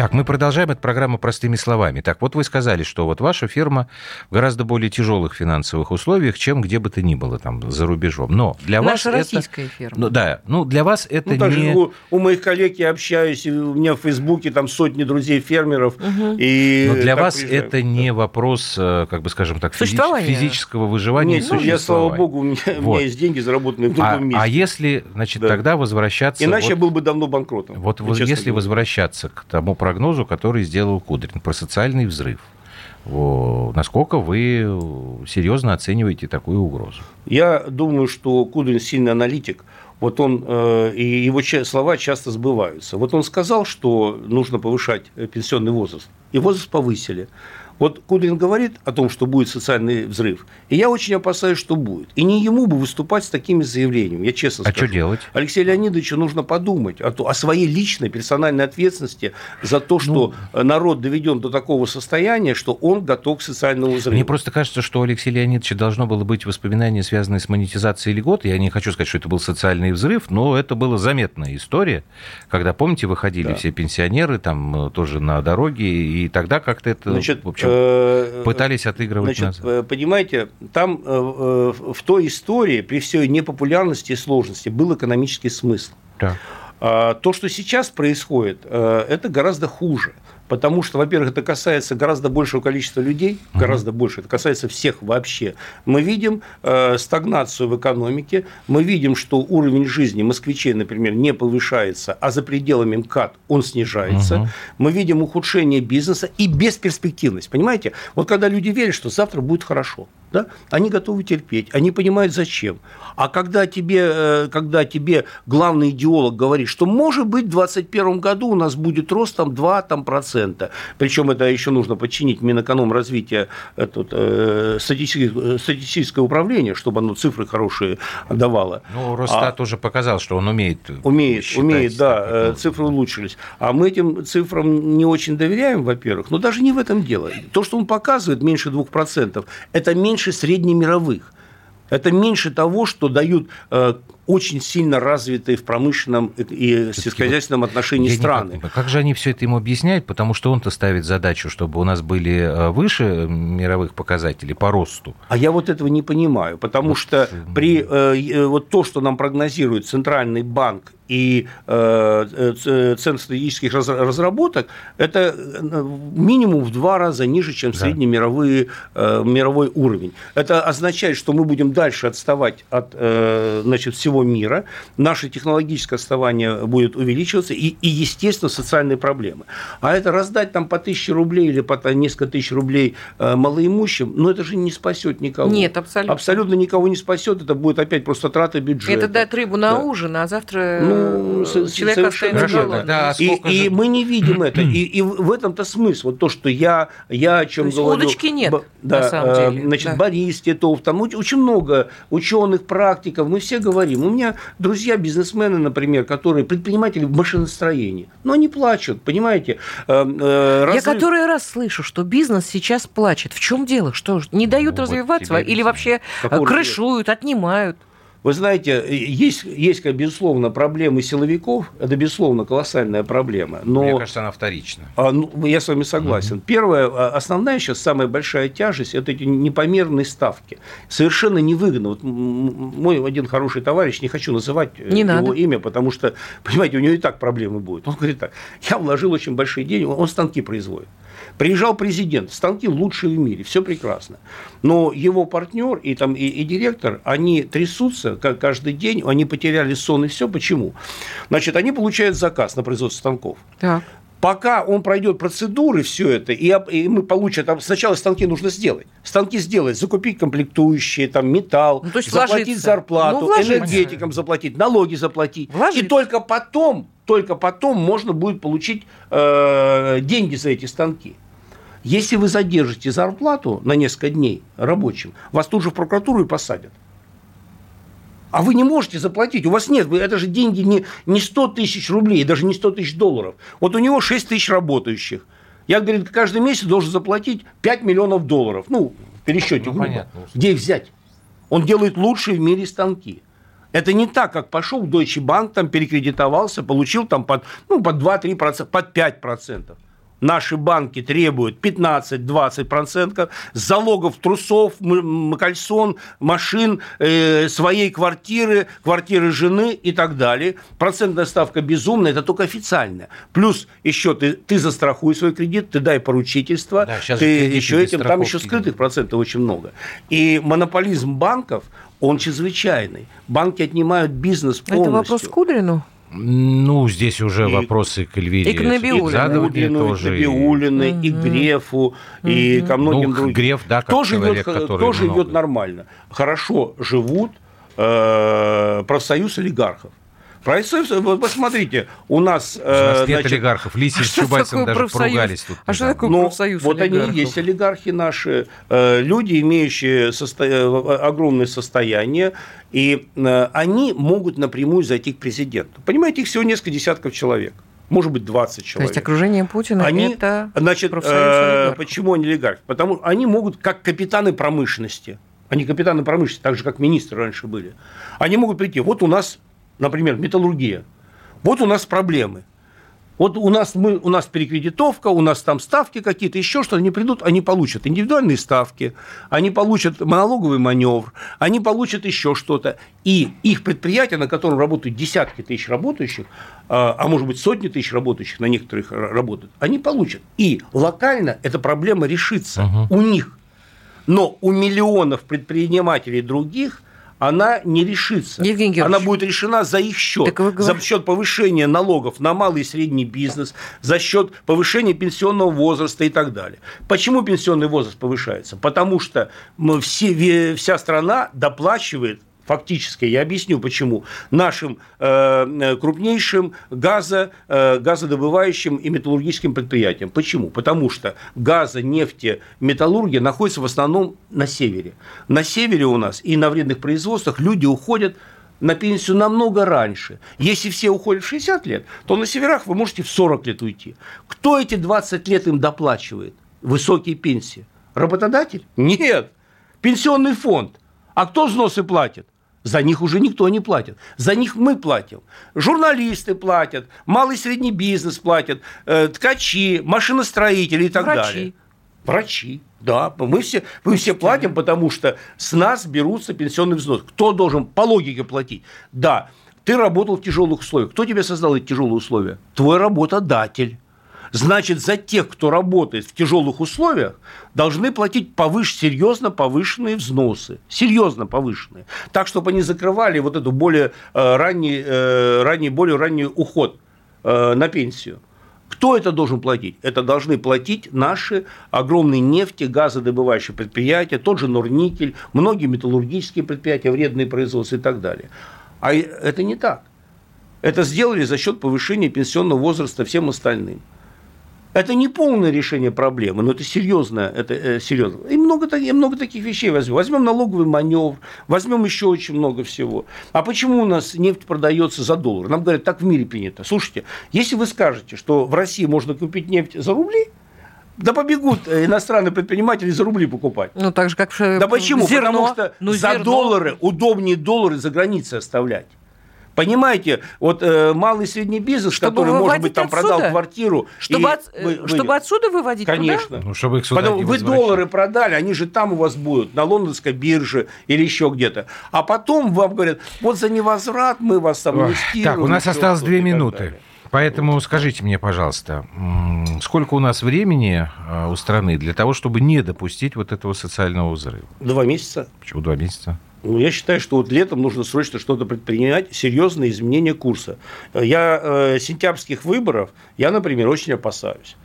B: Так, мы продолжаем эту программу простыми словами. Так, вот вы сказали, что вот ваша фирма в гораздо более тяжелых финансовых условиях, чем где бы то ни было там за рубежом. Но для
C: Наша
B: вас
C: российская
B: это...
C: фирма.
B: Ну, да, ну для вас это
D: ну,
B: не...
D: У, у моих коллег я общаюсь, у меня в Фейсбуке там сотни друзей фермеров. Угу. И
B: Но для вас приезжаем. это не вопрос, э, как бы скажем так, физи- физического выживания
D: Нет, ну, я, слава богу, у меня, вот. у меня есть деньги, заработанные в другом
B: а,
D: месте.
B: А если, значит, да. тогда возвращаться...
D: Иначе
B: вот,
D: я был бы давно банкротом.
B: Вот если говоря. возвращаться к тому прогнозу, который сделал Кудрин про социальный взрыв. Насколько вы серьезно оцениваете такую угрозу?
D: Я думаю, что Кудрин сильный аналитик. Вот он, э, и его слова часто сбываются. Вот он сказал, что нужно повышать пенсионный возраст. И возраст повысили. Вот Кудрин говорит о том, что будет социальный взрыв, и я очень опасаюсь, что будет. И не ему бы выступать с такими заявлениями, я честно
B: а
D: скажу.
B: А что делать?
D: Алексею Леонидовичу нужно подумать о, о своей личной персональной ответственности за то, что ну, народ доведен до такого состояния, что он готов к социальному взрыву.
B: Мне просто кажется, что у Алексея Леонидовича должно было быть воспоминание, связанное с монетизацией льгот. Я не хочу сказать, что это был социальный взрыв, но это была заметная история, когда, помните, выходили да. все пенсионеры там э, тоже на дороге, и тогда как-то это,
D: Значит,
B: в общем, Э, пытались отыгрывать
D: Значит, назад. Понимаете, там э, в той истории, при всей непопулярности и сложности, был экономический смысл.
B: Да.
D: А, то, что сейчас происходит, э, это гораздо хуже. Потому что, во-первых, это касается гораздо большего количества людей, гораздо больше, это касается всех вообще. Мы видим э, стагнацию в экономике, мы видим, что уровень жизни москвичей, например, не повышается, а за пределами МКАД он снижается. Угу. Мы видим ухудшение бизнеса и бесперспективность. Понимаете? Вот когда люди верят, что завтра будет хорошо, да, они готовы терпеть, они понимают зачем. А когда тебе, э, когда тебе главный идеолог говорит, что может быть в 2021 году у нас будет рост там 2 там, процента, причем это еще нужно подчинить Минэкономразвития этот, э, статистическое, статистическое управление, чтобы оно цифры хорошие давало.
B: Ну, Росстат а, уже показал, что он умеет
D: Умеет, умеет, да, э, цифры улучшились. А мы этим цифрам не очень доверяем, во-первых, но даже не в этом дело. То, что он показывает, меньше 2%, это меньше среднемировых. Это меньше того, что дают э, очень сильно развитые в промышленном и сельскохозяйственном отношении
B: Я
D: страны.
B: как же они все это ему объясняют? Потому что он-то ставит задачу, чтобы у нас были э, выше мировых показателей по росту.
D: А я вот этого не понимаю, потому вот. что при э, вот то, что нам прогнозирует Центральный банк и э, Центр стратегических разработок, это минимум в два раза ниже, чем да. средний мировой, мировой уровень. Это означает, что мы будем дальше отставать от значит, всего всего мира, наше технологическое отставание будет увеличиваться и, и, естественно, социальные проблемы. А это раздать там по тысяче рублей или по несколько тысяч рублей э, малоимущим, ну это же не спасет никого.
C: Нет, абсолютно.
D: Абсолютно никого не спасет, это будет опять просто трата бюджета.
C: Это дать рыбу на да. ужин, а завтра ну, человек останется голодным.
D: Да, и, и мы не видим это. И, и в этом-то смысл. Вот то, что я, я о чем
C: то
D: говорю.
C: удочки нет, да, на самом
D: э,
C: деле.
D: Значит,
C: да.
D: Борис Титов, там очень много ученых, практиков, мы все говорим. У меня друзья бизнесмены, например, которые предприниматели в машиностроении, но они плачут, понимаете?
C: Э, э, разрыв... Я который раз слышу, что бизнес сейчас плачет. В чем дело? Что не дают ну, развиваться вот или вообще Какого крышуют, отнимают?
D: Вы знаете, есть, есть, безусловно, проблемы силовиков, это, безусловно, колоссальная проблема. Но...
B: Мне кажется, она вторична.
D: А, ну, я с вами согласен. Угу. Первая, основная сейчас, самая большая тяжесть, это эти непомерные ставки. Совершенно невыгодно. Вот мой один хороший товарищ, не хочу называть э,
C: не
D: его
C: надо.
D: имя, потому что, понимаете, у него и так проблемы будут. Он говорит так, я вложил очень большие деньги, он станки производит. Приезжал президент, станки лучшие в мире, все прекрасно. Но его партнер и, там, и, и директор, они трясутся как каждый день, они потеряли сон и все. Почему? Значит, они получают заказ на производство станков.
C: Так.
D: Пока он пройдет процедуры, все это, и, и мы получим, там, сначала станки нужно сделать. Станки сделать, закупить комплектующие, там, металл, ну, заплатить вложиться. зарплату, ну, энергетикам заплатить, налоги заплатить. Вложиться. И только потом, только потом можно будет получить э, деньги за эти станки. Если вы задержите зарплату на несколько дней рабочим, вас тут же в прокуратуру и посадят. А вы не можете заплатить, у вас нет, это же деньги не, не 100 тысяч рублей, даже не 100 тысяч долларов. Вот у него 6 тысяч работающих. Я, говорит, каждый месяц должен заплатить 5 миллионов долларов. Ну, в пересчете ну, грубо. Понятно. Где их взять? Он делает лучшие в мире станки. Это не так, как пошел в Deutsche Bank, там перекредитовался, получил там под, ну, под 2-3%, под 5% наши банки требуют 15-20% залогов трусов, кальсон, машин, э, своей квартиры, квартиры жены и так далее. Процентная ставка безумная, это только официальная. Плюс еще ты, ты застрахуй свой кредит, ты дай поручительство, да, ты еще этим, там еще скрытых процентов очень много. И монополизм банков, он чрезвычайный. Банки отнимают бизнес полностью.
C: Это вопрос к Кудрину?
B: Ну, здесь уже и, вопросы к Эльвире.
C: И к Набиулину.
D: тоже. И к Набиулиной, и, и к Грефу, и ко многим ну, другим.
B: Греф, да, как
D: тоже человек, идет, Тоже много. идет нормально. Хорошо живут э, профсоюз олигархов. Профсоюз, вот посмотрите, у нас...
B: У нас э, нет значит, олигархов. Лисий а с Чубайсом даже профсоюз? поругались тут.
C: А что такое Но ну, профсоюз
D: Вот олигархов? они и есть олигархи наши, э, люди, имеющие состо... Э, огромное состояние, и они могут напрямую зайти к президенту. Понимаете, их всего несколько десятков человек может быть, 20 человек.
C: То есть окружение Путина
D: они,
C: это
D: значит, э, Почему они олигархи? Потому что они могут, как капитаны промышленности, они капитаны промышленности, так же, как министры раньше были, они могут прийти, вот у нас например, металлургия. Вот у нас проблемы. Вот у нас, мы, у нас перекредитовка, у нас там ставки какие-то, еще что-то, они придут, они получат индивидуальные ставки, они получат налоговый маневр, они получат еще что-то. И их предприятия, на котором работают десятки тысяч работающих, а, а может быть сотни тысяч работающих на некоторых работают, они получат. И локально эта проблема решится угу. у них. Но у миллионов предпринимателей других – она не решится. Евгений она будет решена за их счет. Говорите... За счет повышения налогов на малый и средний бизнес, за счет повышения пенсионного возраста и так далее. Почему пенсионный возраст повышается? Потому что мы все, вся страна доплачивает фактически, я объясню почему, нашим э, крупнейшим газо, э, газодобывающим и металлургическим предприятиям. Почему? Потому что газа, нефти, металлургия находится в основном на севере. На севере у нас и на вредных производствах люди уходят на пенсию намного раньше. Если все уходят в 60 лет, то на северах вы можете в 40 лет уйти. Кто эти 20 лет им доплачивает? Высокие пенсии. Работодатель? Нет. Пенсионный фонд. А кто взносы платит? За них уже никто не платит. За них мы платим. Журналисты платят, малый и средний бизнес платят, э, ткачи, машиностроители и так Врачи. далее. Врачи. Да, мы все, мы все платим, потому что с нас берутся пенсионный взнос. Кто должен по логике платить? Да, ты работал в тяжелых условиях. Кто тебе создал эти тяжелые условия? Твой работодатель. Значит, за тех, кто работает в тяжелых условиях, должны платить повыш... серьезно повышенные взносы. Серьезно повышенные. Так, чтобы они закрывали вот эту более э, ранний, э, ранний, более ранний уход э, на пенсию. Кто это должен платить? Это должны платить наши огромные нефти, газодобывающие предприятия, тот же Норникель, многие металлургические предприятия, вредные производства и так далее. А это не так. Это сделали за счет повышения пенсионного возраста всем остальным. Это не полное решение проблемы, но это серьезно. Это, э, серьезно. И много, и много таких вещей возьмем. Возьмем налоговый маневр, возьмем еще очень много всего. А почему у нас нефть продается за доллар? Нам говорят, так в мире принято. Слушайте, если вы скажете, что в России можно купить нефть за рубли, да побегут иностранные предприниматели за рубли покупать.
C: Ну, так же, как
D: Да почему? Зерно. Потому что ну, за зерно. доллары удобнее доллары за границей оставлять. Понимаете, вот э, малый и средний бизнес, чтобы который, может быть, там отсюда? продал квартиру.
C: Чтобы, от, вы, чтобы отсюда выводить
D: Конечно.
C: Туда?
B: Ну, чтобы их сюда
D: Потом вы доллары продали, они же там у вас будут, на лондонской бирже или еще где-то. А потом вам говорят, вот за невозврат мы вас там инвестируем.
B: Так, у нас осталось две минуты. Поэтому скажите мне, пожалуйста, сколько у нас времени э, у страны для того, чтобы не допустить вот этого социального взрыва?
D: Два месяца.
B: Почему два месяца?
D: Ну, я считаю, что вот летом нужно срочно что-то предпринять, серьезные изменения курса. Я э, сентябрьских выборов, я, например, очень опасаюсь.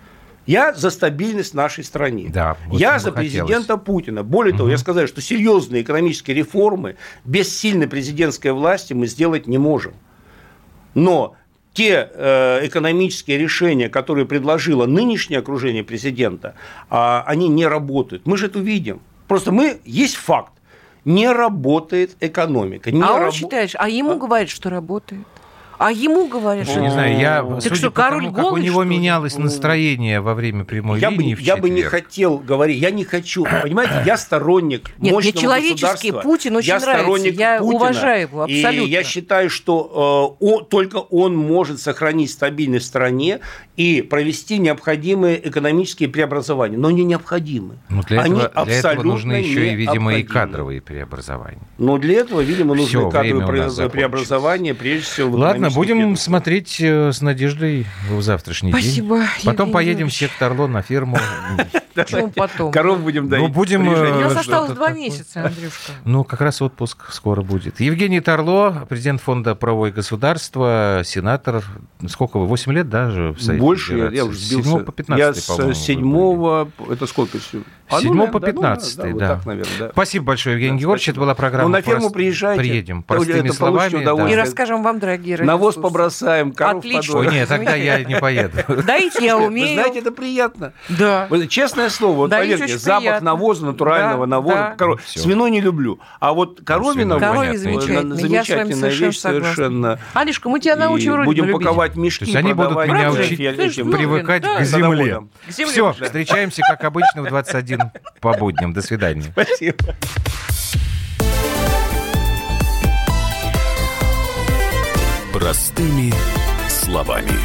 D: Я за стабильность нашей страны.
B: Да,
D: вот я за президента хотелось. Путина. Более угу. того, я сказал, что серьезные экономические реформы без сильной президентской власти мы сделать не можем. Но те э, экономические решения, которые предложило нынешнее окружение президента, э, они не работают. Мы же это увидим. Просто мы, есть факт, не работает экономика. Не
C: а он
D: рабо-
C: считает, а ему говорят, что работает. А ему говорят, что
B: Не знаю, я,
C: Так
B: судя
C: что,
B: по тому,
C: король
B: как у
C: голый,
B: него
C: что
B: менялось настроение во время прямой
D: я бы,
B: линии в
D: я бы не
B: четверг.
D: хотел говорить, я не хочу, понимаете, я сторонник
C: Нет,
D: мощного
C: мне человечески
D: государства.
C: Путин очень
D: я
C: нравится,
D: сторонник
C: я
D: Путина,
C: уважаю его абсолютно.
D: И я считаю, что э, о- только он может сохранить стабильность в стране и провести необходимые экономические преобразования, но не необходимы.
B: Ну, для,
D: Они
B: этого, для этого нужны еще и, видимо, и кадровые преобразования.
D: Но для этого, видимо, нужны
B: время
D: кадровые преобразования, прежде всего. в
B: Ладно,
D: экономических
B: будем смотреть э, с надеждой в завтрашний
C: Спасибо,
B: день. Потом
C: Евгений
B: поедем в сектор на ферму.
C: Почему потом?
D: Коров будем доить.
B: Ну, будем,
D: режиме
C: У нас
B: э,
C: осталось два месяца, Андрюшка.
B: Ну, как раз отпуск скоро будет. Евгений Торло, президент фонда «Правовое государство», сенатор. Сколько вы? 8 лет даже в Совете
D: Больше, я, уже
B: С
D: сбился.
B: 7 по 15,
D: я с 7 это сколько? А,
B: 7
D: ну,
B: по
D: да, ну,
B: 15,
D: вот
B: да.
D: так, наверное, да.
B: Спасибо большое, Евгений
D: Да,
B: Георгиевич.
D: спасибо.
B: Это была программа
D: Ну, на ферму
B: «Прост-
D: приезжайте.
B: Приедем.
D: Это
B: Простыми
D: получите
B: словами. да.
C: И расскажем вам, дорогие
D: Навоз побросаем, коров
C: Отлично.
B: Ой,
D: подоим.
B: нет, тогда я не поеду.
C: Доить я
D: Вы
C: умею.
D: знаете, это приятно.
C: Да.
D: Честное слово, вот поверьте, запах
C: приятно.
D: навоза, натурального
C: Да,
D: навоза.
C: да.
D: коров-. Свиной не люблю. А вот
C: замечательно. Я с вами
D: замечательная
C: совершенно
D: вещь совершенно.
C: Алишка, мы тебя научим вроде
D: будем паковать мешки,
B: они будут меня учить
D: этим-
B: привыкать.
C: К земле.
B: Все, встречаемся, как обычно, в 21 по будням. До свидания.
D: Спасибо.
A: Простыми словами.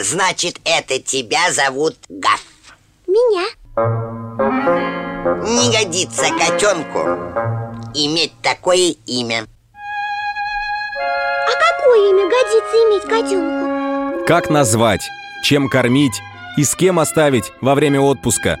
F: Значит, это тебя зовут Гав.
G: Меня?
F: Не годится котенку иметь такое имя.
G: А какое имя годится иметь котенку?
H: Как назвать, чем кормить и с кем оставить во время отпуска.